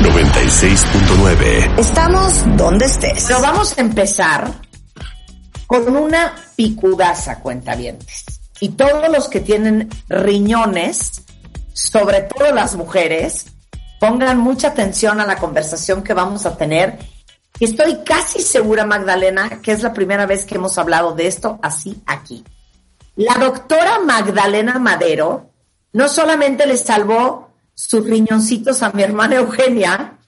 96.9. Estamos donde estés. Pero vamos a empezar con una picudaza, cuentavientes. Y todos los que tienen riñones, sobre todo las mujeres, pongan mucha atención a la conversación que vamos a tener. Estoy casi segura, Magdalena, que es la primera vez que hemos hablado de esto así aquí. La doctora Magdalena Madero no solamente le salvó sus riñoncitos a mi hermana Eugenia,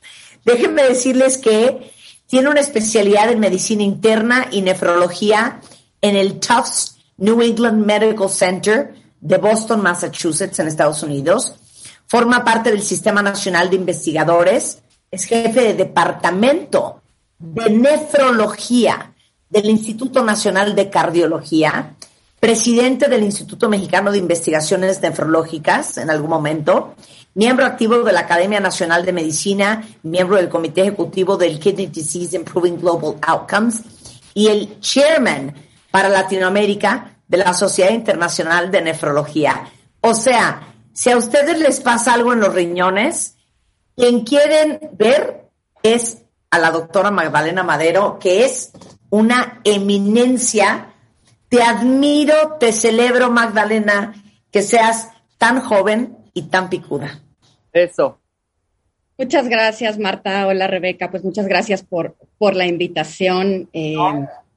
déjenme decirles que tiene una especialidad en medicina interna y nefrología en el Tufts New England Medical Center de Boston, Massachusetts, en Estados Unidos. Forma parte del Sistema Nacional de Investigadores. Es jefe de departamento de nefrología del Instituto Nacional de Cardiología, presidente del Instituto Mexicano de Investigaciones Nefrológicas en algún momento, miembro activo de la Academia Nacional de Medicina, miembro del Comité Ejecutivo del Kidney Disease Improving Global Outcomes y el chairman para Latinoamérica de la Sociedad Internacional de Nefrología. O sea, si a ustedes les pasa algo en los riñones, quien quieren ver es a la doctora Magdalena Madero, que es una eminencia. Te admiro, te celebro, Magdalena, que seas tan joven y tan picuda. Eso. Muchas gracias, Marta. Hola, Rebeca. Pues muchas gracias por, por la invitación. Eh,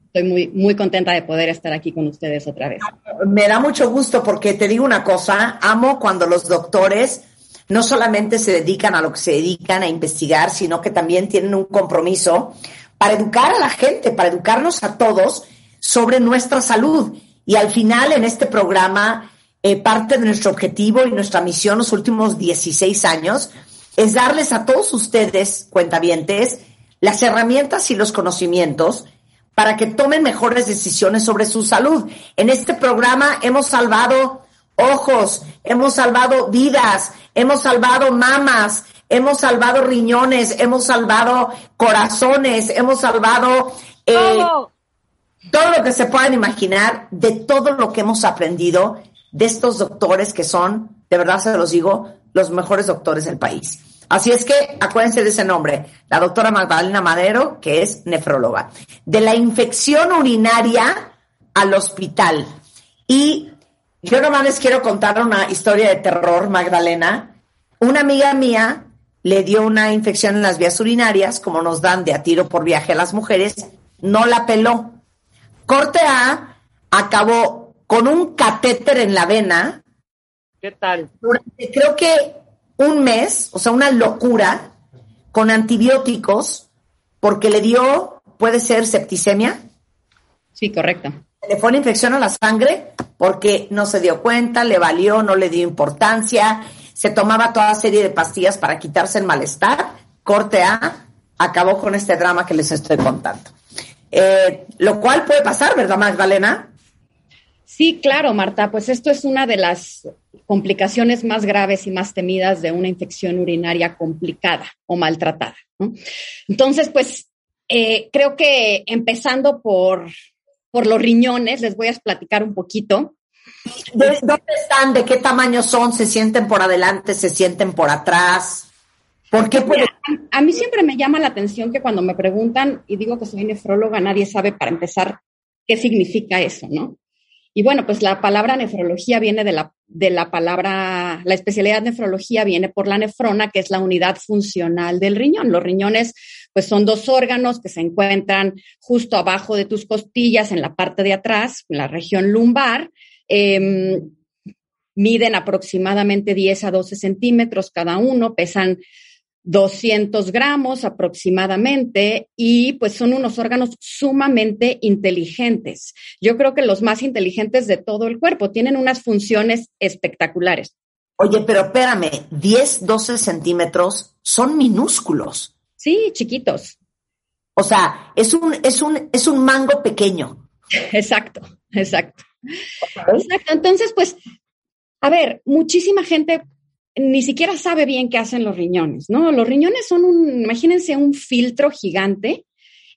estoy muy, muy contenta de poder estar aquí con ustedes otra vez. Me da mucho gusto porque te digo una cosa, amo cuando los doctores no solamente se dedican a lo que se dedican a investigar, sino que también tienen un compromiso para educar a la gente, para educarnos a todos sobre nuestra salud. Y al final, en este programa, eh, parte de nuestro objetivo y nuestra misión los últimos 16 años es darles a todos ustedes, cuentavientes, las herramientas y los conocimientos para que tomen mejores decisiones sobre su salud. En este programa hemos salvado ojos, hemos salvado vidas, hemos salvado mamas, hemos salvado riñones, hemos salvado corazones, hemos salvado eh, Todo. todo lo que se puedan imaginar de todo lo que hemos aprendido de estos doctores que son, de verdad se los digo, los mejores doctores del país. Así es que acuérdense de ese nombre, la doctora Magdalena Madero, que es nefróloga. De la infección urinaria al hospital. Y yo nomás les quiero contar una historia de terror, Magdalena. Una amiga mía le dio una infección en las vías urinarias, como nos dan de a tiro por viaje a las mujeres, no la peló. Corte A acabó con un catéter en la vena ¿Qué tal? durante creo que un mes, o sea, una locura, con antibióticos, porque le dio, puede ser septicemia, Sí, correcto. le fue una infección a la sangre, porque no se dio cuenta, le valió, no le dio importancia, se tomaba toda serie de pastillas para quitarse el malestar, corte A, acabó con este drama que les estoy contando. Eh, lo cual puede pasar, ¿verdad, Magdalena? Sí, claro, Marta, pues esto es una de las complicaciones más graves y más temidas de una infección urinaria complicada o maltratada. ¿no? Entonces, pues eh, creo que empezando por, por los riñones, les voy a platicar un poquito. ¿De dónde están? ¿De qué tamaño son? ¿Se sienten por adelante? ¿Se sienten por atrás? ¿Por qué puede a mí siempre me llama la atención que cuando me preguntan y digo que soy nefróloga, nadie sabe para empezar qué significa eso, ¿no? Y bueno, pues la palabra nefrología viene de la, de la palabra, la especialidad nefrología viene por la nefrona, que es la unidad funcional del riñón. Los riñones, pues son dos órganos que se encuentran justo abajo de tus costillas, en la parte de atrás, en la región lumbar. Em, miden aproximadamente 10 a 12 centímetros cada uno, pesan 200 gramos aproximadamente y pues son unos órganos sumamente inteligentes. Yo creo que los más inteligentes de todo el cuerpo tienen unas funciones espectaculares. Oye, pero espérame, 10, 12 centímetros son minúsculos. Sí, chiquitos. O sea, es un, es un, es un mango pequeño. Exacto, exacto. Exacto. Entonces, pues, a ver, muchísima gente ni siquiera sabe bien qué hacen los riñones, ¿no? Los riñones son un, imagínense un filtro gigante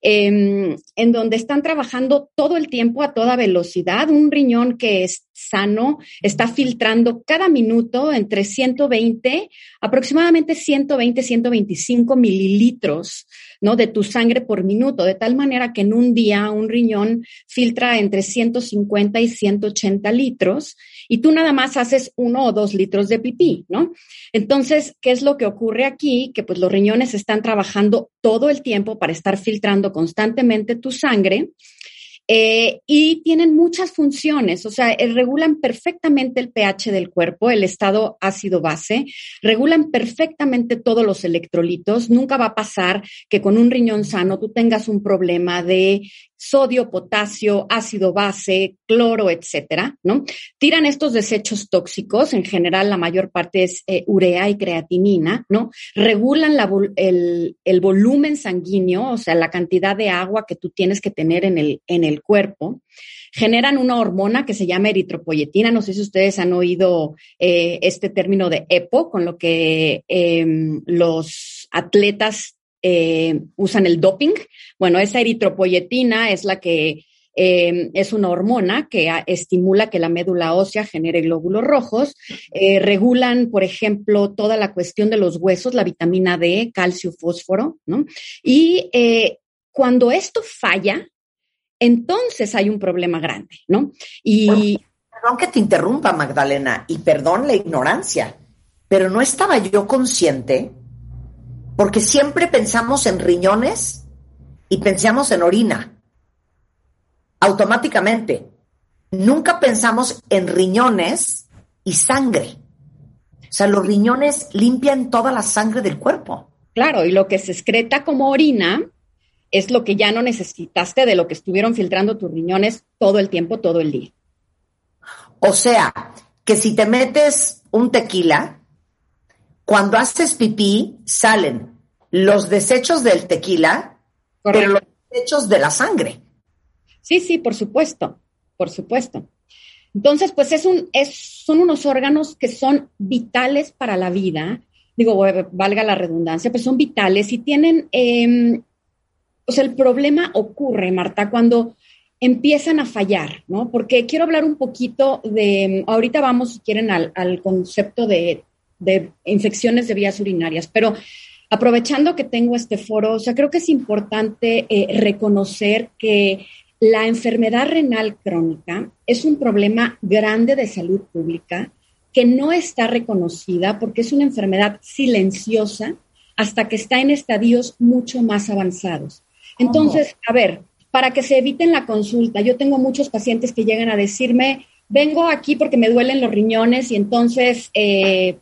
em, en donde están trabajando todo el tiempo a toda velocidad. Un riñón que es sano está filtrando cada minuto entre 120, aproximadamente 120, 125 mililitros, ¿no? De tu sangre por minuto, de tal manera que en un día un riñón filtra entre 150 y 180 litros y tú nada más haces uno o dos litros de pipí, ¿no? Entonces, ¿qué es lo que ocurre aquí? Que pues los riñones están trabajando todo el tiempo para estar filtrando constantemente tu sangre. Eh, y tienen muchas funciones, o sea, eh, regulan perfectamente el pH del cuerpo, el estado ácido-base, regulan perfectamente todos los electrolitos. Nunca va a pasar que con un riñón sano tú tengas un problema de sodio, potasio, ácido base, cloro, etcétera, ¿no? Tiran estos desechos tóxicos, en general la mayor parte es eh, urea y creatinina, ¿no? Regulan el, volumen sanguíneo, o sea, la cantidad de agua que tú tienes que tener en el, en el cuerpo. Generan una hormona que se llama eritropoyetina. No sé si ustedes han oído eh, este término de EPO, con lo que em, los atletas eh, usan el doping. Bueno, esa eritropoyetina es la que eh, es una hormona que estimula que la médula ósea genere glóbulos rojos. Eh, regulan, por ejemplo, toda la cuestión de los huesos, la vitamina D, calcio, fósforo, ¿no? Y cuando esto falla, entonces hay un problema grande, ¿no? Y. Perdón que te interrumpa, Magdalena, y perdón la ignorancia, pero no estaba yo consciente porque siempre pensamos en riñones y pensamos en orina. Automáticamente. Nunca pensamos en riñones y sangre. O sea, los riñones limpian toda la sangre del cuerpo. Claro, y lo que se excreta como orina es lo que ya no necesitaste de lo que estuvieron filtrando tus riñones todo el tiempo, todo el día. O sea, que si te metes un tequila, cuando haces pipí, salen los desechos del tequila, pero los desechos de la sangre. Sí, sí, por supuesto, por supuesto. Entonces, pues es un, es, son unos órganos que son vitales para la vida, digo, valga la redundancia, pero son vitales y tienen, eh, o sea, el problema ocurre, Marta, cuando empiezan a fallar, ¿no? Porque quiero hablar un poquito de, ahorita vamos, si quieren, al, al concepto de de infecciones de vías urinarias. Pero aprovechando que tengo este foro, o sea, creo que es importante eh, reconocer que la enfermedad renal crónica es un problema grande de salud pública que no está reconocida porque es una enfermedad silenciosa hasta que está en estadios mucho más avanzados. Entonces, a ver, para que se eviten la consulta, yo tengo muchos pacientes que llegan a decirme, vengo aquí porque me duelen los riñones y entonces eh,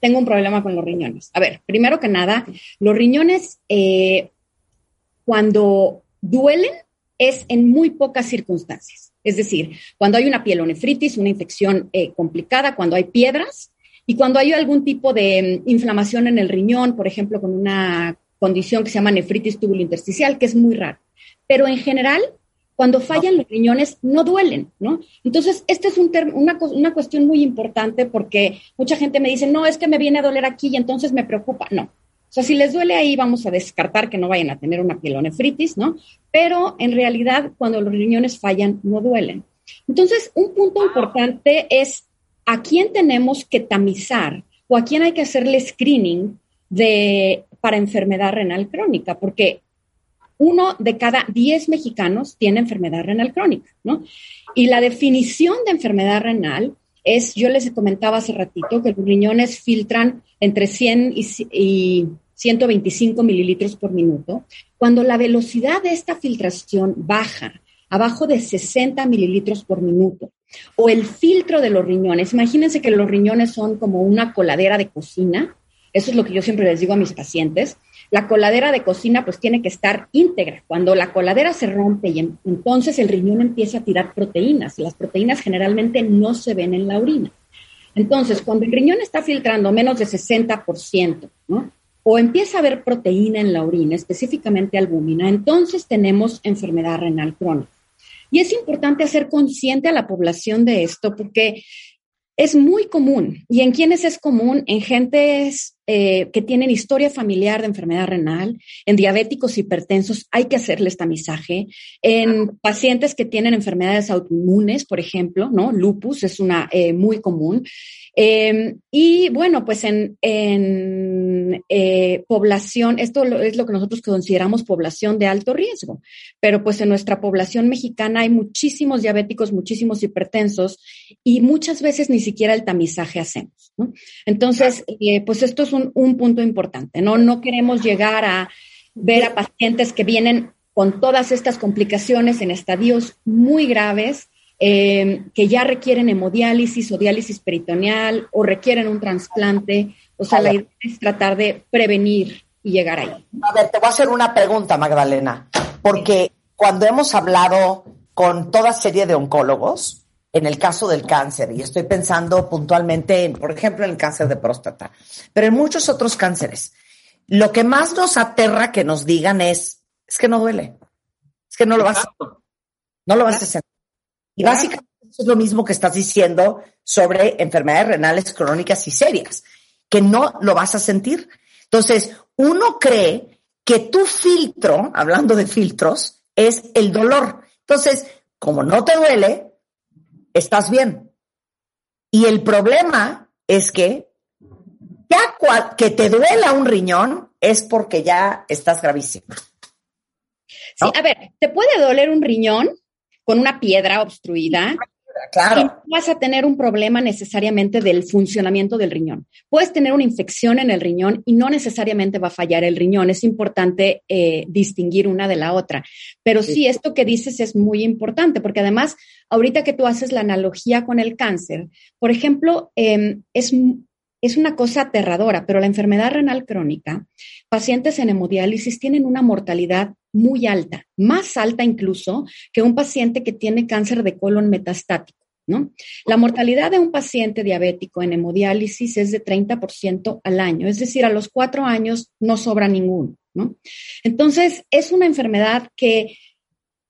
tengo un problema con los riñones. A ver, primero que nada, los riñones eh, cuando duelen es en muy pocas circunstancias. Es decir, cuando hay una pielonefritis, una infección eh, complicada, cuando hay piedras y cuando hay algún tipo de mm, inflamación en el riñón, por ejemplo, con una condición que se llama nefritis tubulointersticial, que es muy raro. Pero en general, cuando fallan los riñones, no duelen, ¿no? Entonces, esta es un una, una cuestión muy importante porque mucha gente me dice, no, es que me viene a doler aquí y entonces me preocupa. No. O sea, si les duele ahí, vamos a descartar que no vayan a tener una pielonefritis, ¿no? Pero en realidad, cuando los riñones fallan, no duelen. Entonces, un punto importante es a quién tenemos que tamizar o a quién hay que hacerle screening de, para enfermedad renal crónica, porque uno de cada diez mexicanos tiene enfermedad renal crónica, ¿no? Y la definición de enfermedad renal es, yo les comentaba hace ratito, que los riñones filtran entre 100 y, 125 mililitros por minuto. Cuando la velocidad de esta filtración baja abajo de 60 mililitros por minuto, o el filtro de los riñones, imagínense que los riñones son como una coladera de cocina, eso es lo que yo siempre les digo a mis pacientes, la coladera de cocina pues tiene que estar íntegra. Cuando la coladera se rompe y entonces el riñón empieza a tirar proteínas, las proteínas generalmente no se ven en la orina. Entonces, cuando el riñón está filtrando menos de 60%, ¿no? o empieza a haber proteína en la orina, específicamente albúmina, entonces tenemos enfermedad renal crónica. Y es importante hacer consciente a la población de esto porque es muy común. ¿Y en quiénes es común? En gentes eh, que tienen historia familiar de enfermedad renal, en diabéticos hipertensos, hay que hacerles tamizaje. En pacientes que tienen enfermedades autoinmunes, por ejemplo, ¿no? Lupus es una eh, muy común. Em, y bueno, pues en, eh, población, esto es lo que nosotros consideramos población de alto riesgo, pero pues en nuestra población mexicana hay muchísimos diabéticos, muchísimos hipertensos y muchas veces ni siquiera el tamizaje hacemos. Entonces, eh, pues esto es un, un punto importante, ¿no? No queremos llegar a ver a pacientes que vienen con todas estas complicaciones en estadios muy graves eh, que ya requieren hemodiálisis o diálisis peritoneal o requieren un trasplante. O sea, la idea es tratar de prevenir y llegar ahí. A ver, te voy a hacer una pregunta, Magdalena, porque cuando hemos hablado con toda serie de oncólogos, en el caso del cáncer, y estoy pensando puntualmente, en, por ejemplo, en el cáncer de próstata, pero en muchos otros cánceres, lo que más nos aterra que nos digan es, es que no duele, es que no lo vas, no lo vas a hacer. Y básicamente eso es lo mismo que estás diciendo sobre enfermedades renales crónicas y serias, que no lo vas a sentir. Entonces, uno cree que tu filtro, hablando de filtros, es el dolor. Entonces, como no te duele, estás bien. Y el problema es que ya que te duela un riñón es porque ya estás gravísimo. Sí, a ver, te puede doler un riñón con una piedra obstruida. Claro. no vas a tener un problema necesariamente del funcionamiento del riñón. Puedes tener una infección en el riñón y no necesariamente va a fallar el riñón. Es importante eh, distinguir una de la otra. Pero sí. esto que dices es muy importante porque además, ahorita que tú haces la analogía con el cáncer, por ejemplo, em, es es una cosa aterradora, pero la enfermedad renal crónica, pacientes en hemodiálisis tienen una mortalidad muy alta, más alta incluso que un paciente que tiene cáncer de colon metastático. ¿No? La mortalidad de un paciente diabético en hemodiálisis es de 30% al año, es decir, a los cuatro años no sobra ninguno. ¿no? Entonces, es una enfermedad que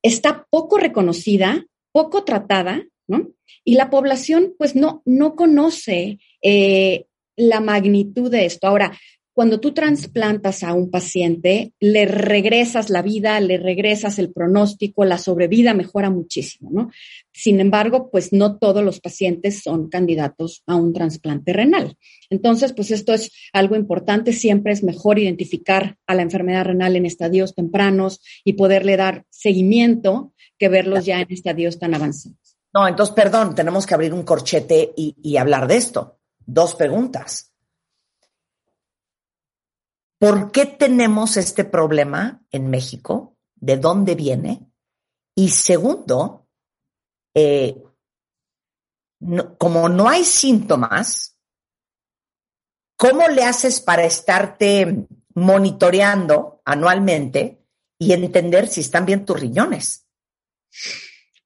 está poco reconocida, poco tratada, ¿no? Y la población, pues, no, no conoce eh, la magnitud de esto. Ahora, cuando tú trasplantas a un paciente, le regresas la vida, le regresas el pronóstico, la sobrevida mejora muchísimo, ¿no? Sin embargo, pues no todos los pacientes son candidatos a un trasplante renal. Entonces, pues esto es algo importante. Siempre es mejor identificar a la enfermedad renal en estadios tempranos y poderle dar seguimiento que verlos ya en estadios tan avanzados. No, entonces, perdón, tenemos que abrir un corchete y, y hablar de esto dos preguntas. ¿Por qué tenemos este problema en México? ¿De dónde viene? Y segundo, eh, como no hay síntomas, ¿cómo le haces para estarte monitoreando anualmente y entender si están bien tus riñones?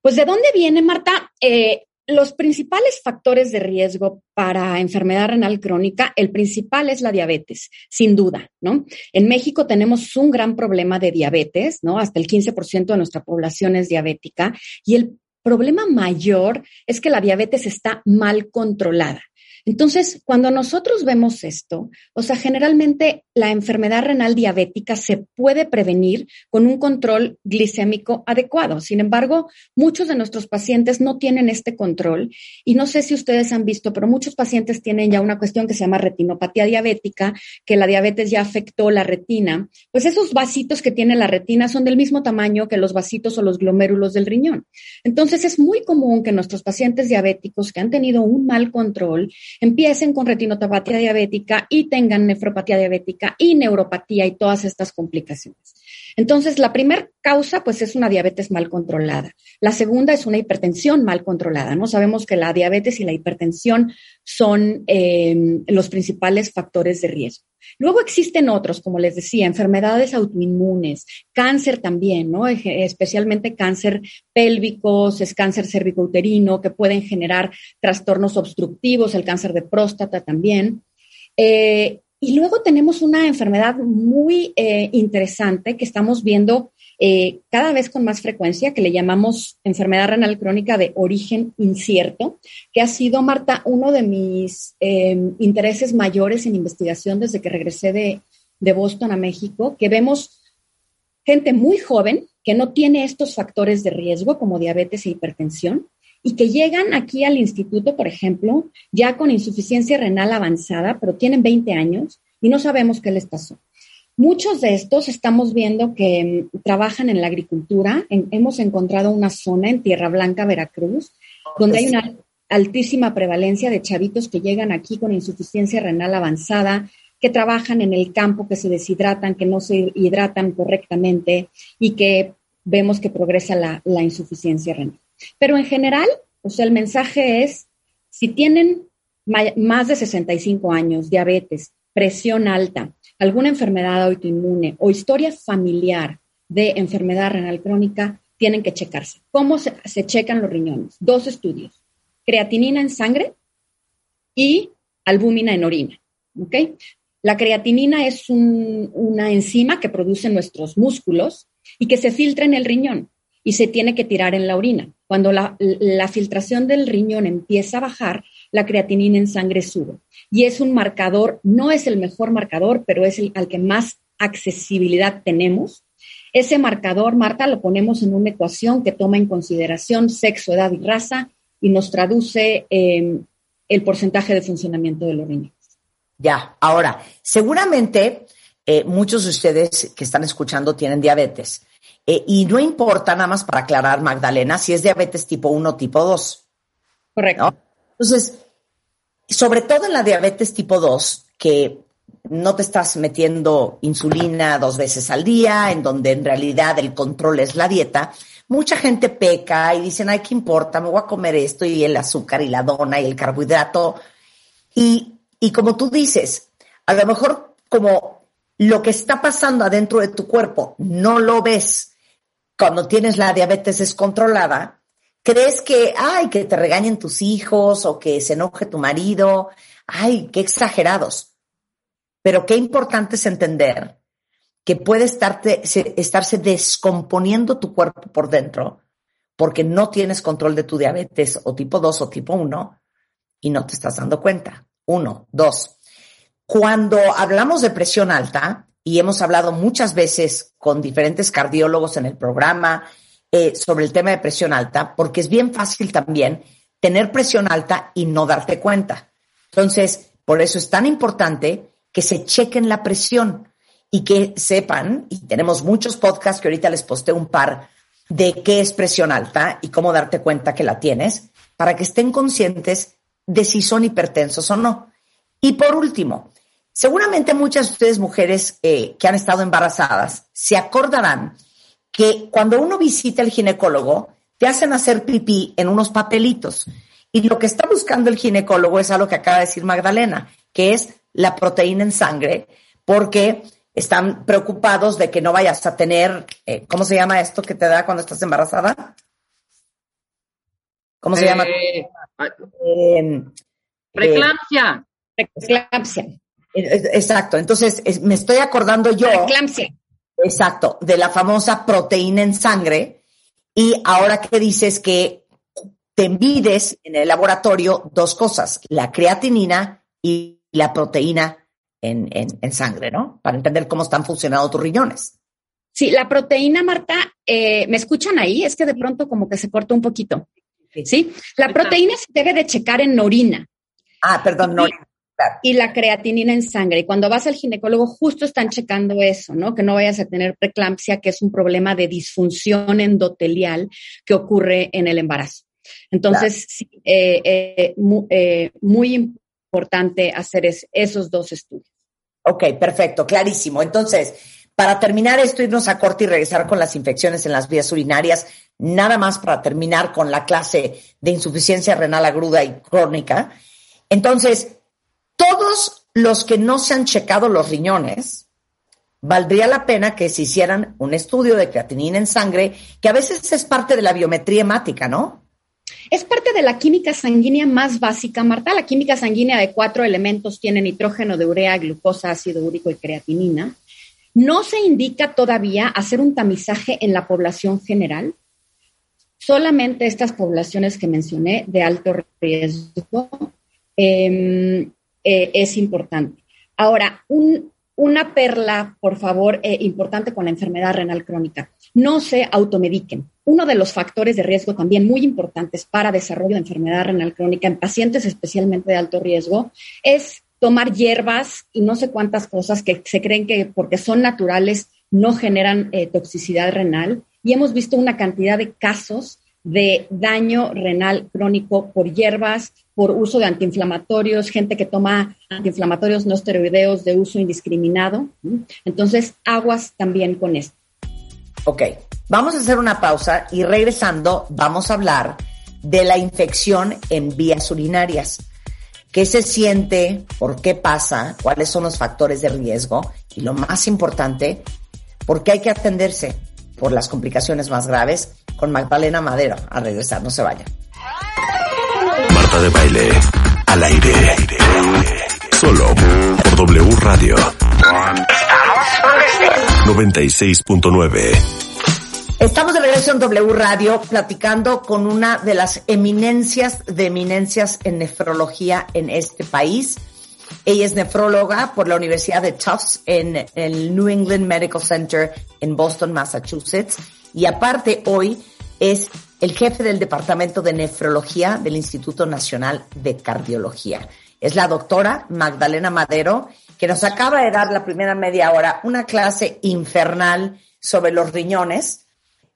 Pues de dónde viene, Marta. Eh, los principales factores de riesgo para enfermedad renal crónica, el principal es la diabetes, sin duda, ¿no? En México tenemos un gran problema de diabetes, ¿no? Hasta el 15% de nuestra población es diabética y el problema mayor es que la diabetes está mal controlada. Entonces, cuando nosotros vemos esto, o sea, generalmente la enfermedad renal diabética se puede prevenir con un control glicémico adecuado. Sin embargo, muchos de nuestros pacientes no tienen este control y no sé si ustedes han visto, pero muchos pacientes tienen ya una cuestión que se llama retinopatía diabética, que la diabetes ya afectó la retina. Pues esos vasitos que tiene la retina son del mismo tamaño que los vasitos o los glomérulos del riñón. Entonces, es muy común que nuestros pacientes diabéticos que han tenido un mal control empiecen con retinopatía diabética y tengan nefropatía diabética y neuropatía y todas estas complicaciones. Entonces, la primera causa, pues, es una diabetes mal controlada. La segunda es una hipertensión mal controlada, ¿no? Sabemos que la diabetes y la hipertensión son eh, los principales factores de riesgo. Luego existen otros, como les decía, enfermedades autoinmunes, cáncer también, ¿no? Especialmente cáncer pélvicos, es cáncer cervicouterino, que pueden generar trastornos obstructivos, el cáncer de próstata también. Eh, y luego tenemos una enfermedad muy eh, interesante que estamos viendo eh, cada vez con más frecuencia, que le llamamos enfermedad renal crónica de origen incierto, que ha sido, Marta, uno de mis em, intereses mayores en investigación desde que regresé de, de Boston a México, que vemos gente muy joven que no tiene estos factores de riesgo como diabetes e hipertensión, y que llegan aquí al instituto, por ejemplo, ya con insuficiencia renal avanzada, pero tienen 20 años y no sabemos qué les pasó. Muchos de estos estamos viendo que mm, trabajan en la agricultura. hemos encontrado una zona en Tierra Blanca, Veracruz, donde hay una altísima prevalencia de chavitos que llegan aquí con insuficiencia renal avanzada, que trabajan en el campo, que se deshidratan, que no se hidratan correctamente y que vemos que progresa la, la insuficiencia renal. Pero en general, o el mensaje es, si tienen más de 65 años, diabetes, presión alta, alguna enfermedad autoinmune o historia familiar de enfermedad renal crónica, tienen que checarse. ¿Cómo se, checan los riñones? Dos estudios, creatinina en sangre y albúmina en orina. La creatinina es una enzima que producen nuestros músculos y que se filtra en el riñón y se tiene que tirar en la orina. Cuando la, filtración del riñón empieza a bajar, la creatinina en sangre sube. Y es un marcador, no es el mejor marcador, pero es el al que más accesibilidad tenemos. Ese marcador, Marta, lo ponemos en una ecuación que toma en consideración sexo, edad y raza y nos traduce em, el porcentaje de funcionamiento de los riñones. Ya, ahora, seguramente eh, muchos de ustedes que están escuchando tienen diabetes. Eh, y no importa, nada más para aclarar, Magdalena, si es diabetes tipo 1 o tipo 2. Correcto. Entonces, sobre todo en la diabetes tipo 2, que no te estás metiendo insulina dos veces al día, en donde en realidad el control es la dieta, mucha gente peca y dicen, ay, ¿qué importa? Me voy a comer esto y el azúcar y la dona y el carbohidrato. Y, y como tú dices, a lo mejor como lo que está pasando adentro de tu cuerpo no lo ves cuando tienes la diabetes descontrolada, crees que, ay, que te regañen tus hijos o que se enoje tu marido, ay, qué exagerados. Pero qué importante es entender que puede estarse descomponiendo tu cuerpo por dentro porque no tienes control de tu diabetes o tipo 2 o tipo 1 y no te estás dando cuenta. Uno, dos. Cuando hablamos de presión alta, y hemos hablado muchas veces con diferentes cardiólogos en el programa eh, sobre el tema de presión alta, porque es bien fácil también tener presión alta y no darte cuenta. Entonces, por eso es tan importante que se chequen la presión y que sepan, y tenemos muchos podcasts que ahorita les posté un par de qué es presión alta y cómo darte cuenta que la tienes, para que estén conscientes de si son hipertensos o no. Y por último, Seguramente muchas de ustedes mujeres eh, que han estado embarazadas se acordarán que cuando uno visita al ginecólogo, te hacen hacer pipí en unos papelitos. Y lo que está buscando el ginecólogo es algo que acaba de decir Magdalena, que es la proteína en sangre, porque están preocupados de que no vayas a tener, eh, ¿cómo se llama esto que te da cuando estás embarazada? ¿Cómo se llama? Eh, Preeclampsia. Exacto. Entonces, me estoy acordando yo. Exacto, de la famosa proteína en sangre. Y ahora que dices que te mides en el laboratorio dos cosas, la creatinina y la proteína en, en, sangre, ¿no? Para entender cómo están funcionando tus riñones. Sí, la proteína, Marta, eh, ¿me escuchan ahí? Es que de pronto como que se corta un poquito. Sí, la proteína se debe de checar en orina. Ah, perdón, no. Y la creatinina en sangre. Y cuando vas al ginecólogo, justo están checando eso, ¿no? Que no vayas a tener preeclampsia, que es un problema de disfunción endotelial que ocurre en el embarazo. Entonces, sí, eh, eh, eh, muy, importante hacer esos dos estudios. Ok, perfecto, clarísimo. Entonces, para terminar esto, irnos a corte y regresar con las infecciones en las vías urinarias, nada más para terminar con la clase de insuficiencia renal aguda y crónica. Entonces, todos los que no se han checado los riñones, valdría la pena que se hicieran un estudio de creatinina en sangre, que a veces es parte de la biometría hemática, ¿no? Es parte de la química sanguínea más básica, Marta. La química sanguínea de cuatro elementos tiene nitrógeno de urea, glucosa, ácido úrico y creatinina. No se indica todavía hacer un tamizaje en la población general. Solamente estas poblaciones que mencioné de alto riesgo em, eh, es importante. Ahora, una perla, por favor, eh, importante con la enfermedad renal crónica. No se automediquen. Uno de los factores de riesgo también muy importantes para desarrollo de enfermedad renal crónica en pacientes especialmente de alto riesgo es tomar hierbas y no sé cuántas cosas que se creen que porque son naturales no generan eh, toxicidad renal. Y hemos visto una cantidad de casos de daño renal crónico por hierbas, por uso de antiinflamatorios, gente que toma antiinflamatorios no esteroideos de uso indiscriminado. Entonces, aguas también con esto. Ok, vamos a hacer una pausa y regresando vamos a hablar de la infección en vías urinarias. ¿Qué se siente? ¿Por qué pasa? ¿Cuáles son los factores de riesgo? Y lo más importante, ¿por qué hay que atenderse por las complicaciones más graves? Con Magdalena Madero. A regresar, no se vayan. Marta de baile, al aire. Solo por W Radio. 96.9. Estamos de regreso en W Radio platicando con una de las eminencias de eminencias en nefrología en este país. Ella es nefróloga por la Universidad de Tufts en el New England Medical Center en Boston, Massachusetts. Y aparte hoy es el jefe del Departamento de Nefrología del Instituto Nacional de Cardiología. Es la doctora Magdalena Madero que nos acaba de dar la primera media hora una clase infernal sobre los riñones.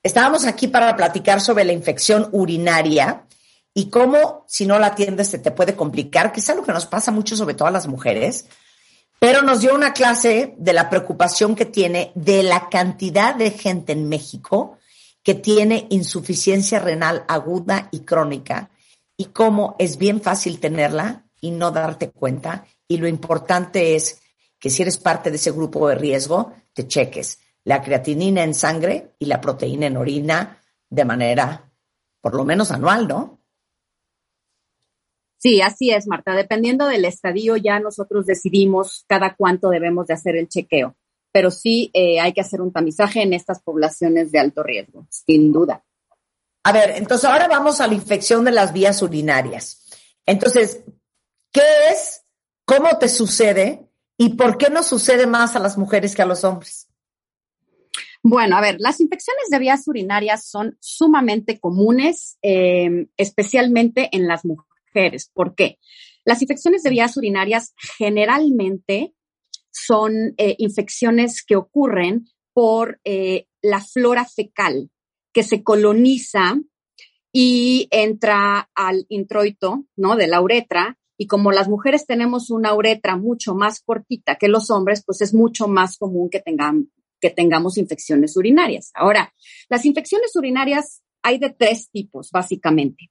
Estábamos aquí para platicar sobre la infección urinaria y cómo si no la atiendes se te puede complicar, que es algo que nos pasa mucho sobre todo a las mujeres, pero nos dio una clase de la preocupación que tiene de la cantidad de gente en México que tiene insuficiencia renal aguda y crónica y cómo es bien fácil tenerla y no darte cuenta y lo importante es que si eres parte de ese grupo de riesgo, te cheques la creatinina en sangre y la proteína en orina de manera, por lo menos anual, ¿no? Sí, así es, Marta. Dependiendo del estadio, ya nosotros decidimos cada cuánto debemos de hacer el chequeo. Pero sí eh, hay que hacer un tamizaje en estas poblaciones de alto riesgo, sin duda. A ver, entonces ahora vamos a la infección de las vías urinarias. Entonces, ¿qué es ¿Cómo te sucede y por qué no sucede más a las mujeres que a los hombres? Bueno, a ver, las infecciones de vías urinarias son sumamente comunes, em, especialmente en las mujeres. ¿Por qué? Las infecciones de vías urinarias generalmente son eh, infecciones que ocurren por eh, la flora fecal que se coloniza y entra al introito, ¿no? De la uretra y como las mujeres tenemos una uretra mucho más cortita que los hombres, pues es mucho más común que, tengan, que tengamos infecciones urinarias. Ahora, las infecciones urinarias hay de tres tipos, básicamente.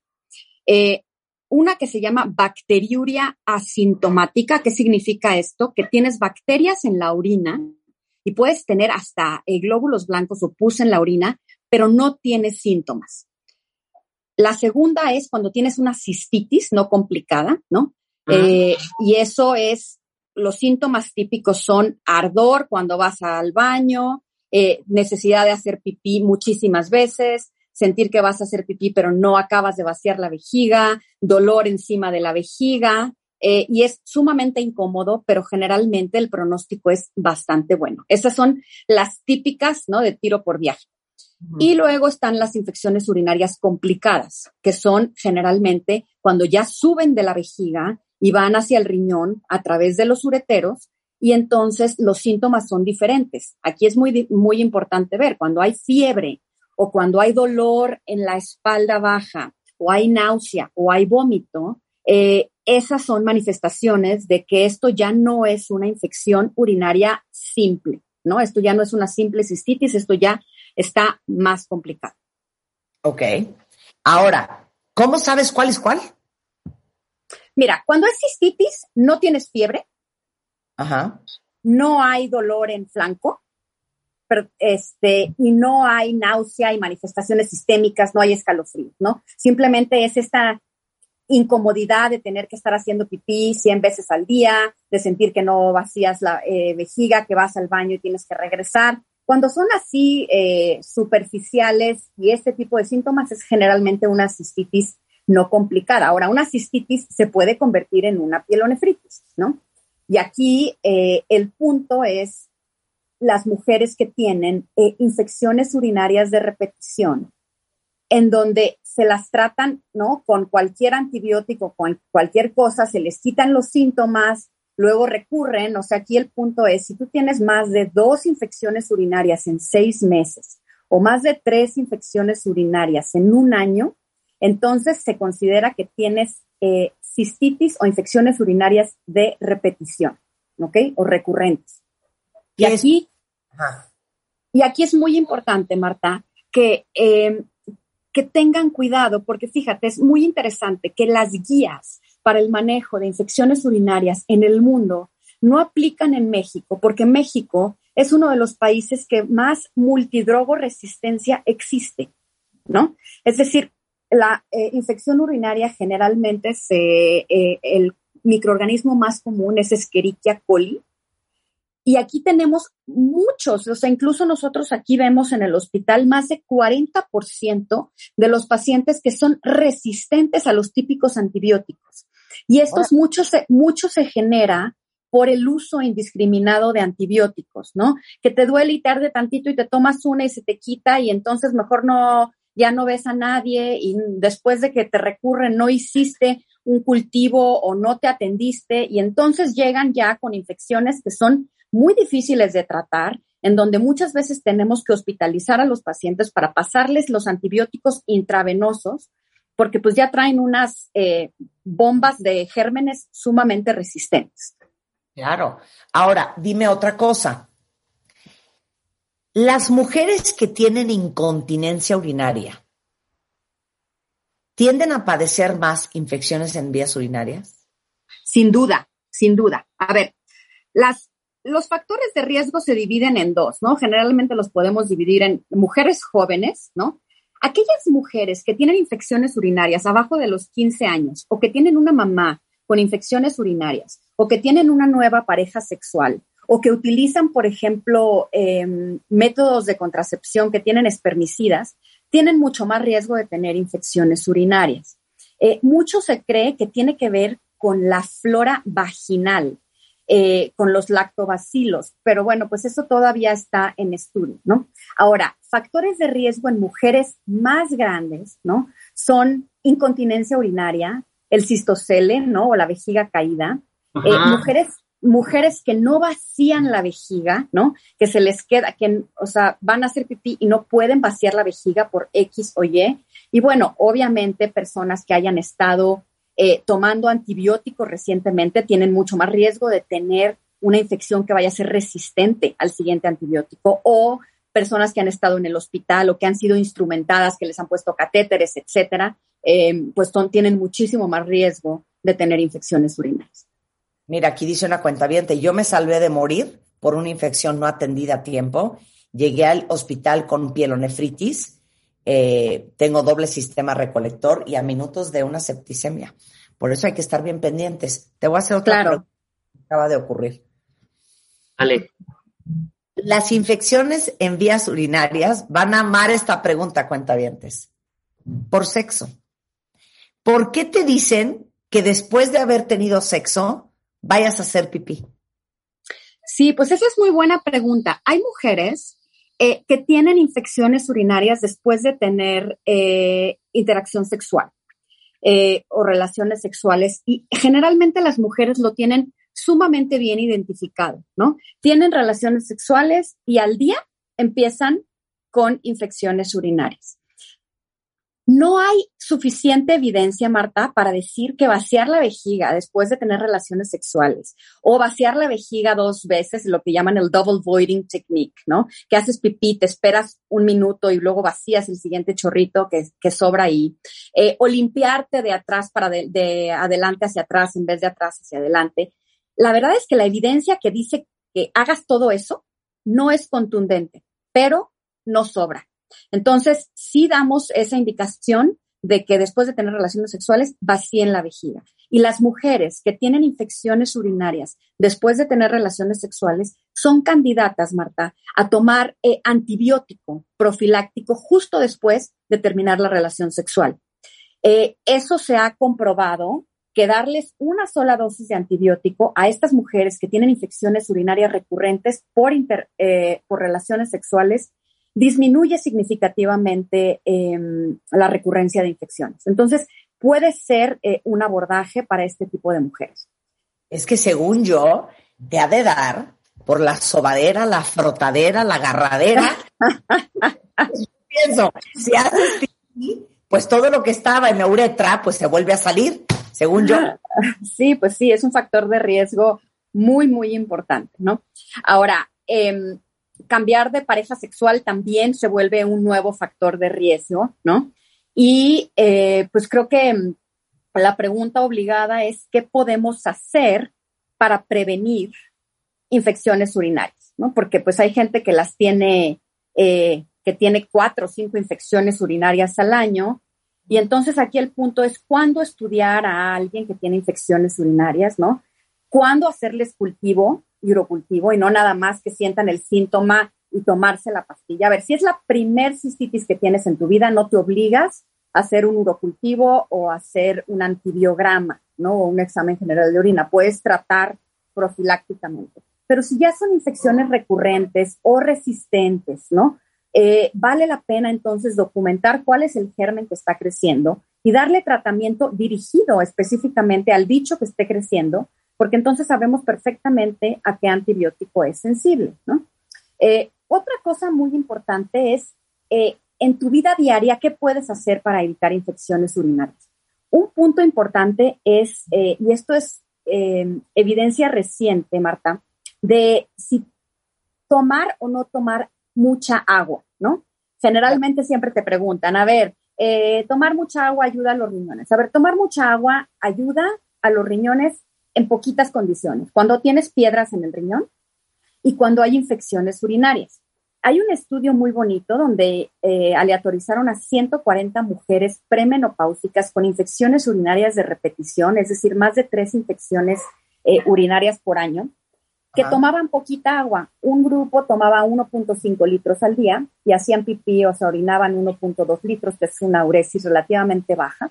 Eh, una que se llama bacteriuria asintomática. ¿Qué significa esto? Que tienes bacterias en la orina y puedes tener hasta eh, glóbulos blancos o pus en la orina, pero no tienes síntomas. La segunda es cuando tienes una cistitis no complicada, ¿no? Eh, y eso es, los síntomas típicos son ardor cuando vas al baño, eh, necesidad de hacer pipí muchísimas veces, sentir que vas a hacer pipí pero no acabas de vaciar la vejiga, dolor encima de la vejiga, eh, y es sumamente incómodo, pero generalmente el pronóstico es bastante bueno. Esas son las típicas, ¿no? De tiro por viaje. Y luego están las infecciones urinarias complicadas, que son generalmente cuando ya suben de la vejiga y van hacia el riñón a través de los ureteros y entonces los síntomas son diferentes. Aquí es muy, muy importante ver, cuando hay fiebre o cuando hay dolor en la espalda baja o hay náusea o hay vómito, eh, esas son manifestaciones de que esto ya no es una infección urinaria simple, ¿no? Esto ya no es una simple cistitis, esto ya está más complicado. Ok. Ahora, ¿cómo sabes cuál es cuál? Mira, cuando es cistitis, no tienes fiebre. Ajá. No hay dolor en flanco. Este, y no hay náusea y manifestaciones sistémicas, no hay escalofrío, ¿no? Simplemente es esta incomodidad de tener que estar haciendo pipí 100 veces al día, de sentir que no vacías la eh, vejiga, que vas al baño y tienes que regresar. Cuando son así eh, superficiales y este tipo de síntomas es generalmente una cistitis no complicada. Ahora, una cistitis se puede convertir en una pielonefritis, ¿no? Y aquí eh, el punto es las mujeres que tienen infecciones urinarias de repetición en donde se las tratan, ¿no? Con cualquier antibiótico, con cualquier cosa, se les quitan los síntomas, luego recurren, o sea, aquí el punto es, si tú tienes más de dos infecciones urinarias en seis meses o más de tres infecciones urinarias en un año, entonces se considera que tienes eh, cistitis o infecciones urinarias de repetición, ¿ok? O recurrentes. Y aquí, y aquí es muy importante, Marta, que eh, que tengan cuidado, porque fíjate, es muy interesante que las guías para el manejo de infecciones urinarias en el mundo no aplican en México, porque México es uno de los países que más multidrogo resistencia existe, ¿no? Es decir, la eh, infección urinaria generalmente se, eh, el microorganismo más común es Escherichia coli, y aquí tenemos muchos, o sea, incluso nosotros aquí vemos en el hospital más de 40% de los pacientes que son resistentes a los típicos antibióticos. Y estos muchos, muchos se genera por el uso indiscriminado de antibióticos, ¿no? Que te duele y tarde tantito y te tomas una y se te quita y entonces mejor no, ya no ves a nadie y después de que te recurren no hiciste un cultivo o no te atendiste y entonces llegan ya con infecciones que son muy difíciles de tratar, en donde muchas veces tenemos que hospitalizar a los pacientes para pasarles los antibióticos intravenosos, porque pues ya traen unas eh, bombas de gérmenes sumamente resistentes. Claro. Ahora, dime otra cosa. Las mujeres que tienen incontinencia urinaria, ¿tienden a padecer más infecciones en vías urinarias? Sin duda, sin duda. A ver, las los factores de riesgo se dividen en dos, ¿no? Generalmente los podemos dividir en mujeres jóvenes, ¿no? Aquellas mujeres que tienen infecciones urinarias abajo de los 15 años o que tienen una mamá con infecciones urinarias o que tienen una nueva pareja sexual o que utilizan, por ejemplo, em, métodos de contracepción que tienen espermicidas, tienen mucho más riesgo de tener infecciones urinarias. Eh, mucho se cree que tiene que ver con la flora vaginal, eh, con los lactobacilos, pero bueno, pues eso todavía está en estudio, ¿no? Ahora, factores de riesgo en mujeres más grandes, ¿no? Son incontinencia urinaria, el cistocele, ¿no? O la vejiga caída, eh, mujeres mujeres que no vacían la vejiga, ¿no? Que se les queda, que, o sea, van a hacer pipí y no pueden vaciar la vejiga por X o Y. Y bueno, obviamente personas que hayan estado eh, tomando antibióticos recientemente tienen mucho más riesgo de tener una infección que vaya a ser resistente al siguiente antibiótico o personas que han estado en el hospital o que han sido instrumentadas, que les han puesto catéteres, etcétera, eh, pues tienen muchísimo más riesgo de tener infecciones urinarias. Mira, aquí dice una cuenta yo me salvé de morir por una infección no atendida a tiempo. Llegué al hospital con pielonefritis eh, tengo doble sistema recolector y a minutos de una septicemia. Por eso hay que estar bien pendientes. Te voy a hacer otra claro. acaba de ocurrir. Vale. Las infecciones en vías urinarias van a amar esta pregunta, cuentavientes. Por sexo. ¿Por qué te dicen que después de haber tenido sexo vayas a hacer pipí? Sí, pues esa es muy buena pregunta. Hay mujeres eh, que tienen infecciones urinarias después de tener eh, interacción sexual eh, o relaciones sexuales y generalmente las mujeres lo tienen sumamente bien identificado, ¿no? Tienen relaciones sexuales y al día empiezan con infecciones urinarias. No hay suficiente evidencia, Marta, para decir que vaciar la vejiga después de tener relaciones sexuales o vaciar la vejiga dos veces, lo que llaman el double voiding technique, ¿no? Que haces pipí, te esperas un minuto y luego vacías el siguiente chorrito que, sobra ahí. Eh, o limpiarte de atrás para de, adelante hacia atrás en vez de atrás hacia adelante. La verdad es que la evidencia que dice que hagas todo eso no es contundente, pero no sobra. Entonces, sí damos esa indicación de que después de tener relaciones sexuales vacíen la vejiga. Y las mujeres que tienen infecciones urinarias después de tener relaciones sexuales son candidatas, Marta, a tomar eh, antibiótico profiláctico justo después de terminar la relación sexual. Eh, eso se ha comprobado que darles una sola dosis de antibiótico a estas mujeres que tienen infecciones urinarias recurrentes por, eh, por relaciones sexuales disminuye significativamente em, la recurrencia de infecciones. Entonces, puede ser eh, un abordaje para este tipo de mujeres. Es que según yo, te ha de dar por la sobadera, la frotadera, la agarradera. pienso, si haces pues todo lo que estaba en la uretra, pues se vuelve a salir, según yo. Sí, pues sí, es un factor de riesgo muy, muy importante, ¿no? Ahora, eh, cambiar de pareja sexual también se vuelve un nuevo factor de riesgo, ¿no? Y eh, pues creo que mm, la pregunta obligada es qué podemos hacer para prevenir infecciones urinarias, ¿no? Porque pues hay gente que las tiene, eh, que tiene cuatro o cinco infecciones urinarias al año. Y entonces aquí el punto es cuándo estudiar a alguien que tiene infecciones urinarias, ¿no? Cuándo hacerles cultivo urocultivo y no nada más que sientan el síntoma y tomarse la pastilla. A ver, si es la primer cistitis que tienes en tu vida, no te obligas a hacer un urocultivo o hacer un antibiograma, ¿no? O un examen general de orina. Puedes tratar profilácticamente. Pero si ya son infecciones recurrentes o resistentes, ¿no? Eh, vale la pena entonces documentar cuál es el germen que está creciendo y darle tratamiento dirigido específicamente al bicho que esté creciendo porque entonces sabemos perfectamente a qué antibiótico es sensible, ¿no? Eh, otra cosa muy importante es, eh, en tu vida diaria, ¿qué puedes hacer para evitar infecciones urinarias? Un punto importante es, eh, y esto es evidencia reciente, Marta, de si tomar o no tomar mucha agua, ¿no? Generalmente siempre te preguntan, a ver, tomar mucha agua ayuda a los riñones. A ver, tomar mucha agua ayuda a los riñones en poquitas condiciones, cuando tienes piedras en el riñón y cuando hay infecciones urinarias. Hay un estudio muy bonito donde eh, aleatorizaron a 140 mujeres premenopáusicas con infecciones urinarias de repetición, es decir, más de tres infecciones eh, urinarias por año, que tomaban poquita agua. Un grupo tomaba 1.5 litros al día y hacían pipí, o sea, orinaban 1.2 litros, que es una uresis relativamente baja.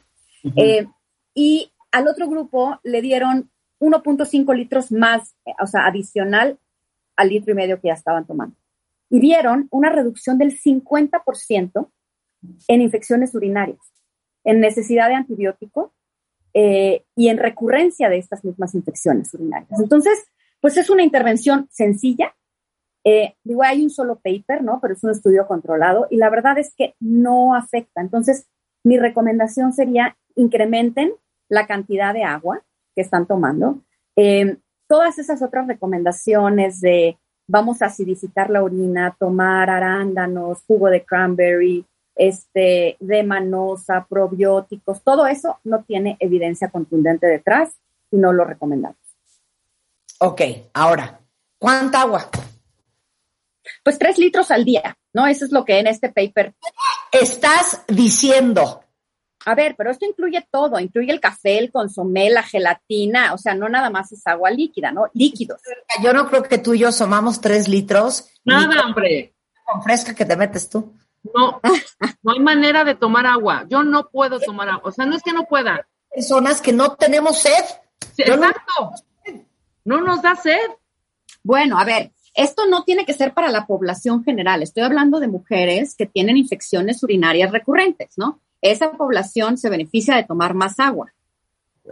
Eh, y al otro grupo le dieron 1.5 litros más, eh, o sea, adicional al litro y medio que ya estaban tomando. Y vieron una reducción del 50% en infecciones urinarias, en necesidad de antibiótico eh, y en recurrencia de estas mismas infecciones urinarias. Entonces, pues es una intervención sencilla. Eh, digo, hay un solo paper, ¿no? Pero es un estudio controlado y la verdad es que no afecta. Entonces, mi recomendación sería incrementen la cantidad de agua, que están tomando. Eh, todas esas otras recomendaciones de vamos a acidificar la orina, tomar arándanos, jugo de cranberry, este, de manosa, probióticos, todo eso no tiene evidencia contundente detrás y no lo recomendamos. Ok, ahora, ¿cuánta agua? Pues tres litros al día, ¿no? Eso es lo que en este paper. Estás diciendo A ver, pero esto incluye todo, incluye el café, el consomé, la gelatina, o sea, no nada más es agua líquida, ¿no? Líquidos. Yo no creo que tú y yo somamos tres litros. Nada, hombre. Con fresca que te metes tú. No, no hay manera de tomar agua. Yo no puedo tomar agua. O sea, no es que no pueda. Personas que no tenemos sed. Sí, exacto. No nos da sed. Bueno, a ver, esto no tiene que ser para la población general. Estoy hablando de mujeres que tienen infecciones urinarias recurrentes, ¿no? Esa población se beneficia de tomar más agua.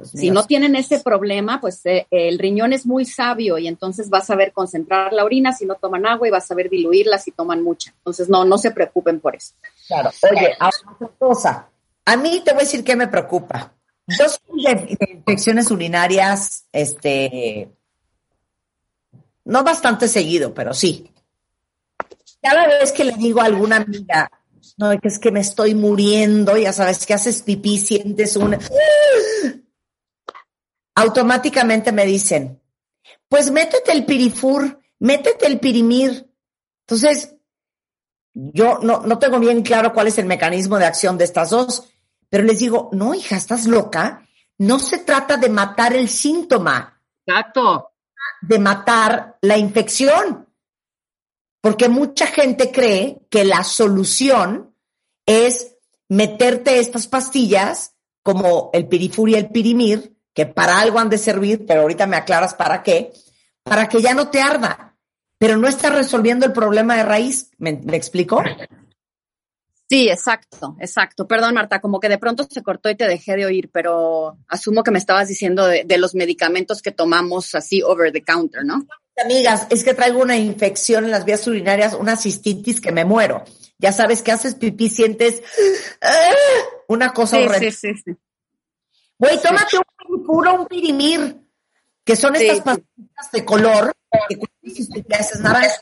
Si no tienen ese problema, pues eh, el riñón es muy sabio y entonces va a saber concentrar la orina si no toman agua y va a saber diluirla si toman mucha. Entonces, no, no se preocupen por eso. Claro. Oye, ahora otra cosa. A mí te voy a decir qué me preocupa. Yo soy de, de infecciones urinarias, este, no bastante seguido, pero sí. Cada vez que le digo a alguna amiga, no, es que me estoy muriendo, ya sabes que haces pipí, sientes un... Automáticamente me dicen, pues métete el pirifur, métete el pirimir. Entonces, yo no, no tengo bien claro cuál es el mecanismo de acción de estas dos, pero les digo, no, hija, estás loca. No se trata de matar el síntoma. Exacto. De matar la infección. Porque mucha gente cree que la solución es meterte estas pastillas como el pirifur y el pirimir, que para algo han de servir, pero ahorita me aclaras para qué, para que ya no te arda. Pero no estás resolviendo el problema de raíz. ¿Me, me explico? Sí, exacto, exacto. Perdón, Marta, como que de pronto se cortó y te dejé de oír, pero asumo que me estabas diciendo de, de los medicamentos que tomamos así over the counter, ¿no? Amigas, es que traigo una infección en las vías urinarias, una cistitis que me muero. Ya sabes que haces pipí, sientes ¡ah! una cosa Sí, horrenda. sí, sí, sí. Güey, tómate un puro, un pirimir, que son estas pastillas de color que cuando haces naranja.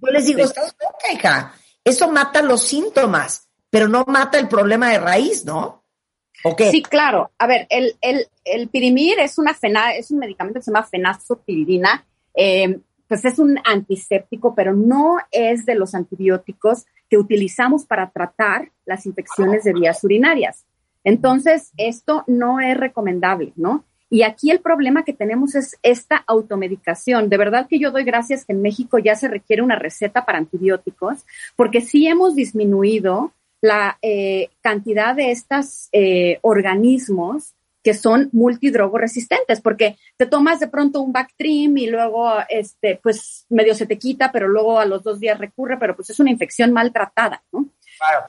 Yo les digo, estás loca, hija. Eso mata los síntomas, pero no mata el problema de raíz, ¿no? Sí, claro. A ver, el, el, el pirimir es, una fena, es un medicamento que se llama fenazopiridina. Eh, pues es un antiséptico, pero no es de los antibióticos que utilizamos para tratar las infecciones de vías urinarias. Entonces, esto no es recomendable, ¿no? Y aquí el problema que tenemos es esta automedicación. De verdad que yo doy gracias que en México ya se requiere una receta para antibióticos, porque sí hemos disminuido la eh, cantidad de estos organismos que son multidrogoresistentes, porque te tomas de pronto un Bactrim y luego, este, pues medio se te quita, pero luego a los dos días recurre, pero pues es una infección maltratada, ¿no?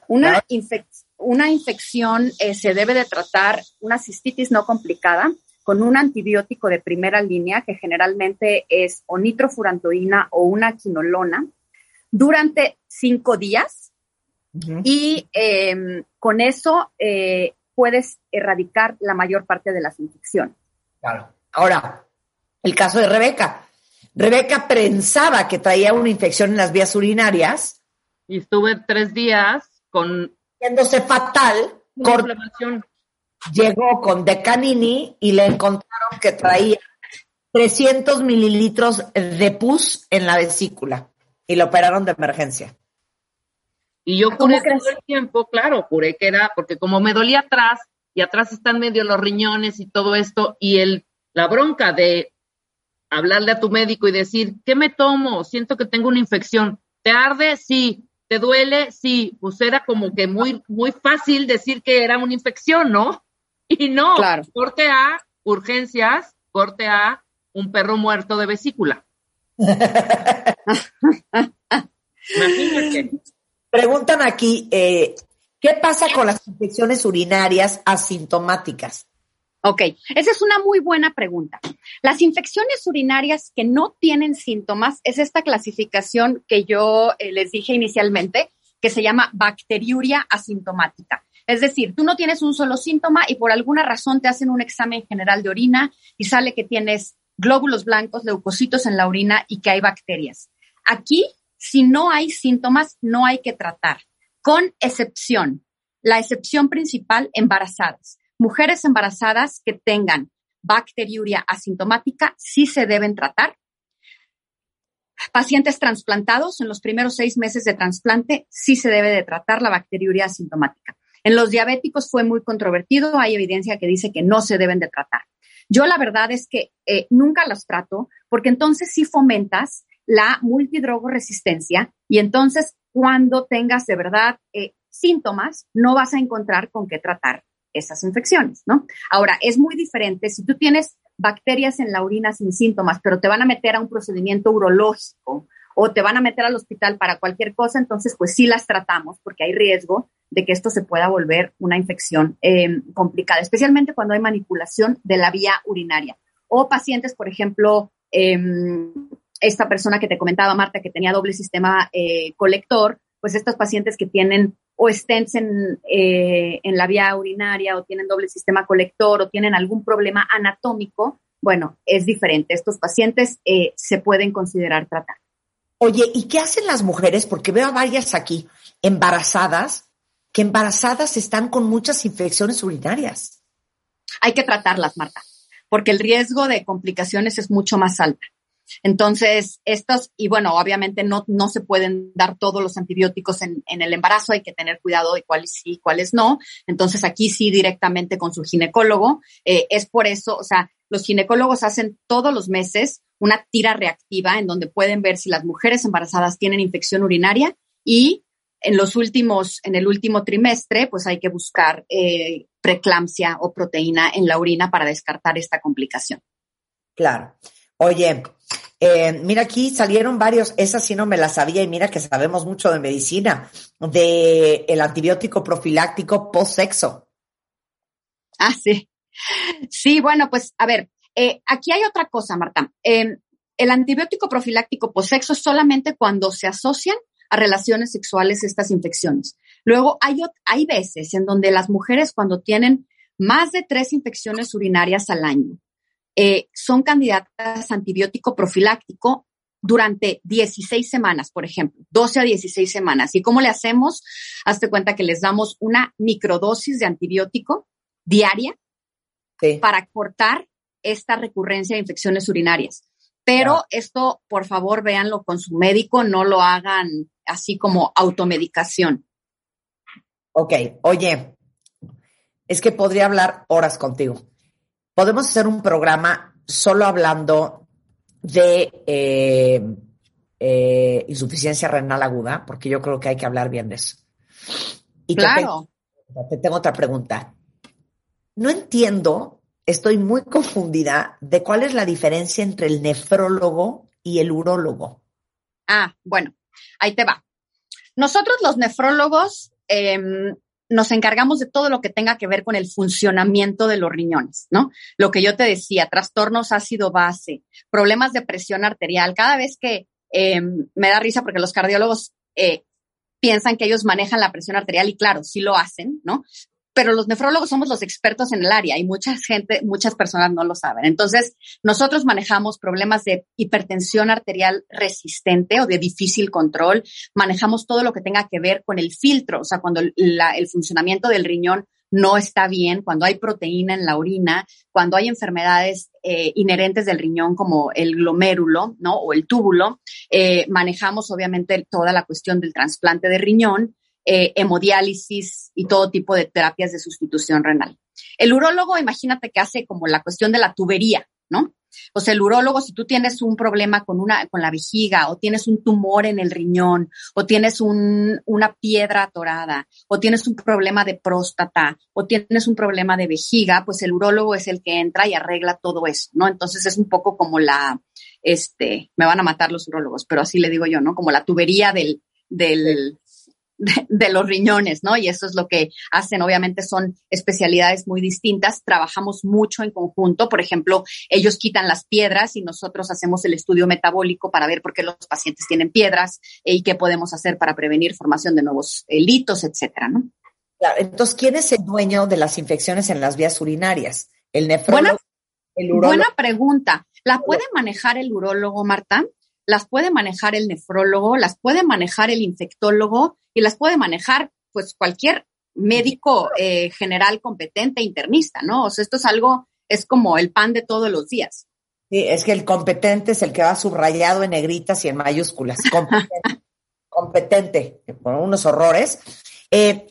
Una, Claro. infec- una infección eh, se debe de tratar, una cistitis no complicada, con un antibiótico de primera línea, que generalmente es o nitrofurantoína o una quinolona, durante cinco días y eh, con eso eh, puedes erradicar la mayor parte de las infecciones. Claro. Ahora, el caso de Rebeca. Rebeca pensaba que traía una infección en las vías urinarias, Y estuve tres días con yéndose fatal, inflamación. llegó con Decanini y le encontraron que traía 300 mililitros de pus en la vesícula y lo operaron de emergencia. Y yo ¿Cómo juré crees? todo el tiempo, claro, juré que era, porque como me dolía atrás, y atrás están medio los riñones y todo esto, y el, la bronca de hablarle a tu médico y decir, ¿qué me tomo? Siento que tengo una infección. ¿Te arde? Sí. ¿Te duele? Sí. Pues era como que muy, muy fácil decir que era una infección, ¿no? Y no, Claro. corte A, urgencias, corte A, un perro muerto de vesícula. Imagínate. Preguntan aquí, eh, ¿qué pasa con las infecciones urinarias asintomáticas? Ok, esa es una muy buena pregunta. Las infecciones urinarias que no tienen síntomas es esta clasificación que yo eh, les dije inicialmente, que se llama bacteriuria asintomática. Es decir, tú no tienes un solo síntoma y por alguna razón te hacen un examen general de orina y sale que tienes glóbulos blancos, leucocitos en la orina y que hay bacterias. Aquí, si no hay síntomas, no hay que tratar, con excepción. La excepción principal, embarazadas. Mujeres embarazadas que tengan bacteriuria asintomática sí se deben tratar. Pacientes trasplantados en los primeros seis meses de trasplante sí se debe de tratar la bacteriuria asintomática. En los diabéticos fue muy controvertido, hay evidencia que dice que no se deben de tratar. Yo la verdad es que eh, nunca los trato porque entonces sí fomentas la multidrogoresistencia y entonces cuando tengas de verdad eh, síntomas, no vas a encontrar con qué tratar esas infecciones, ¿no? Ahora, es muy diferente si tú tienes bacterias en la orina sin síntomas, pero te van a meter a un procedimiento urológico o te van a meter al hospital para cualquier cosa, entonces pues sí las tratamos porque hay riesgo de que esto se pueda volver una infección eh, complicada, especialmente cuando hay manipulación de la vía urinaria. O pacientes, por ejemplo, em, esta persona que te comentaba, Marta, que tenía doble sistema eh, colector, pues estos pacientes que tienen o stents en, eh, en la vía urinaria o tienen doble sistema colector o tienen algún problema anatómico, bueno, es diferente. Estos pacientes se pueden considerar tratados. Oye, ¿y qué hacen las mujeres? Porque veo a varias aquí embarazadas que embarazadas están con muchas infecciones urinarias. Hay que tratarlas, Marta, porque el riesgo de complicaciones es mucho más alto. Entonces, estos, y bueno, obviamente no, no se pueden dar todos los antibióticos en, el embarazo, hay que tener cuidado de cuáles sí y cuáles no. Entonces, aquí sí directamente con su ginecólogo. Eh, es por eso, o sea, los ginecólogos hacen todos los meses una tira reactiva en donde pueden ver si las mujeres embarazadas tienen infección urinaria y en los últimos, en el último trimestre, pues hay que buscar eh, preeclampsia o proteína en la orina para descartar esta complicación. Claro. Oye, eh, mira aquí salieron varios, esa sí no me la sabía y mira que sabemos mucho de medicina, de el antibiótico profiláctico post-sexo. Ah, sí. Sí, bueno, pues a ver, eh, aquí hay otra cosa, Marta. Eh, el antibiótico profiláctico post-sexo es solamente cuando se asocian a relaciones sexuales estas infecciones. Luego, hay, hay veces en donde las mujeres cuando tienen más de tres infecciones urinarias al año, eh, son candidatas a antibiótico profiláctico durante 16 semanas, por ejemplo, 12 a 16 semanas. ¿Y cómo le hacemos? Hazte cuenta que les damos una microdosis de antibiótico diaria para cortar esta recurrencia de infecciones urinarias. Pero esto, por favor, véanlo con su médico, no lo hagan así como automedicación. Ok, oye, es que podría hablar horas contigo. Podemos hacer un programa solo hablando de eh, eh, insuficiencia renal aguda, porque yo creo que hay que hablar bien de eso. Y claro. te tengo otra pregunta. No entiendo, estoy muy confundida de cuál es la diferencia entre el nefrólogo y el urólogo. Ah, bueno, Ahí te va. Nosotros los nefrólogos em, nos encargamos de todo lo que tenga que ver con el funcionamiento de los riñones, ¿no? Lo que yo te decía, trastornos ácido base, problemas de presión arterial. Cada vez que em, me da risa porque los cardiólogos eh, piensan que ellos manejan la presión arterial y claro, sí lo hacen, ¿no? Pero los nefrólogos somos los expertos en el área y mucha gente, muchas personas no lo saben. Entonces, nosotros manejamos problemas de hipertensión arterial resistente o de difícil control, manejamos todo lo que tenga que ver con el filtro, o sea, cuando el funcionamiento del riñón no está bien, cuando hay proteína en la orina, cuando hay enfermedades eh, inherentes del riñón como el glomérulo, ¿no? O el túbulo, eh, manejamos obviamente toda la cuestión del trasplante de riñón eh, hemodiálisis y todo tipo de terapias de sustitución renal. El urólogo, imagínate que hace como la cuestión de la tubería, ¿no? O sea, el urólogo, si tú tienes un problema con una, con la vejiga, o tienes un tumor en el riñón, o tienes un, una piedra atorada, o tienes un problema de próstata, o tienes un problema de vejiga, pues el urólogo es el que entra y arregla todo eso, ¿no? Entonces es un poco como la, este, me van a matar los urólogos, pero así le digo yo, ¿no? Como la tubería del, del, de, los riñones, ¿no? Y eso es lo que hacen. Obviamente son especialidades muy distintas. Trabajamos mucho en conjunto. Por ejemplo, ellos quitan las piedras y nosotros hacemos el estudio metabólico para ver por qué los pacientes tienen piedras y qué podemos hacer para prevenir formación de nuevos litos, etcétera, ¿no? Claro, entonces, ¿quién es el dueño de las infecciones en las vías urinarias? ¿El nefrólogo? el urólogo? Buena pregunta. ¿La puede manejar el urólogo, Marta? Las puede manejar el nefrólogo, las puede manejar el infectólogo y las puede manejar pues cualquier médico eh, general competente internista, ¿no? O sea, esto es algo, es como el pan de todos los días. Sí, es que el competente es el que va subrayado en negritas y en mayúsculas. Competente, competente con unos horrores. Eh,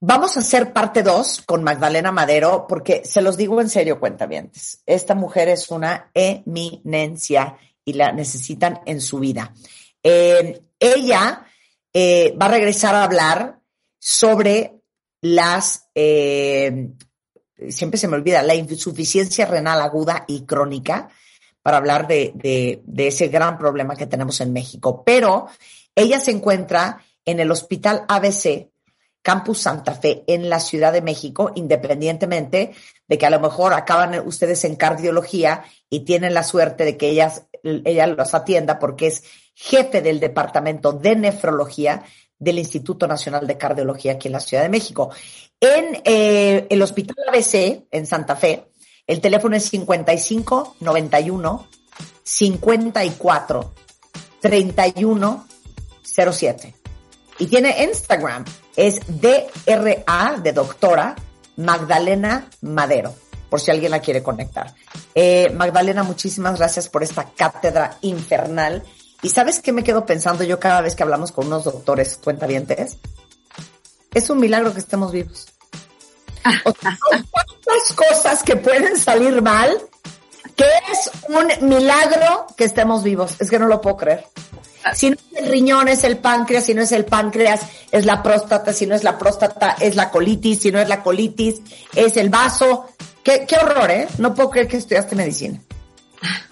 Vamos a hacer parte 2 con Magdalena Madero, porque se los digo en serio, cuentavientes. Esta mujer es una eminencia y la necesitan en su vida. Eh, ella eh, va a regresar a hablar sobre las, eh, siempre se me olvida, la insuficiencia renal aguda y crónica, para hablar de, de, de ese gran problema que tenemos en México. Pero ella se encuentra en el Hospital ABC Campus Santa Fe en la Ciudad de México, independientemente de que a lo mejor acaban ustedes en cardiología y tienen la suerte de que ellas, ella los atienda porque es jefe del Departamento de Nefrología del Instituto Nacional de Cardiología aquí en la Ciudad de México. En eh, el Hospital ABC en Santa Fe, el teléfono es 55 91 54 31 07. Y tiene Instagram, es DRA de doctora Magdalena Madero, por si alguien la quiere conectar. Eh, Magdalena, muchísimas gracias por esta cátedra infernal. ¿Y sabes qué me quedo pensando yo cada vez que hablamos con unos doctores cuentavientes? Es un milagro que estemos vivos. O sea, hay tantas cosas que pueden salir mal que es un milagro que estemos vivos. Es que no lo puedo creer. Si no es el riñón, es el páncreas, si no es el páncreas, es la próstata, si no es la próstata, es la colitis, si no es la colitis, es el vaso. Qué, qué horror, ¿eh? No puedo creer que estudiaste medicina.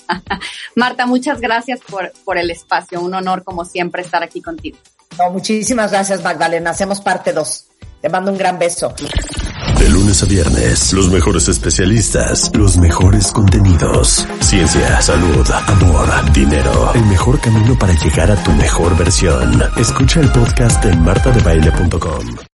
Marta, muchas gracias por, por el espacio. Un honor, como siempre, estar aquí contigo. No, muchísimas gracias, Magdalena. Hacemos parte dos. Te mando un gran beso. De lunes a viernes, los mejores especialistas, los mejores contenidos. Ciencia, salud, amor, dinero. El mejor camino para llegar a tu mejor versión. Escucha el podcast en martadebaile.com.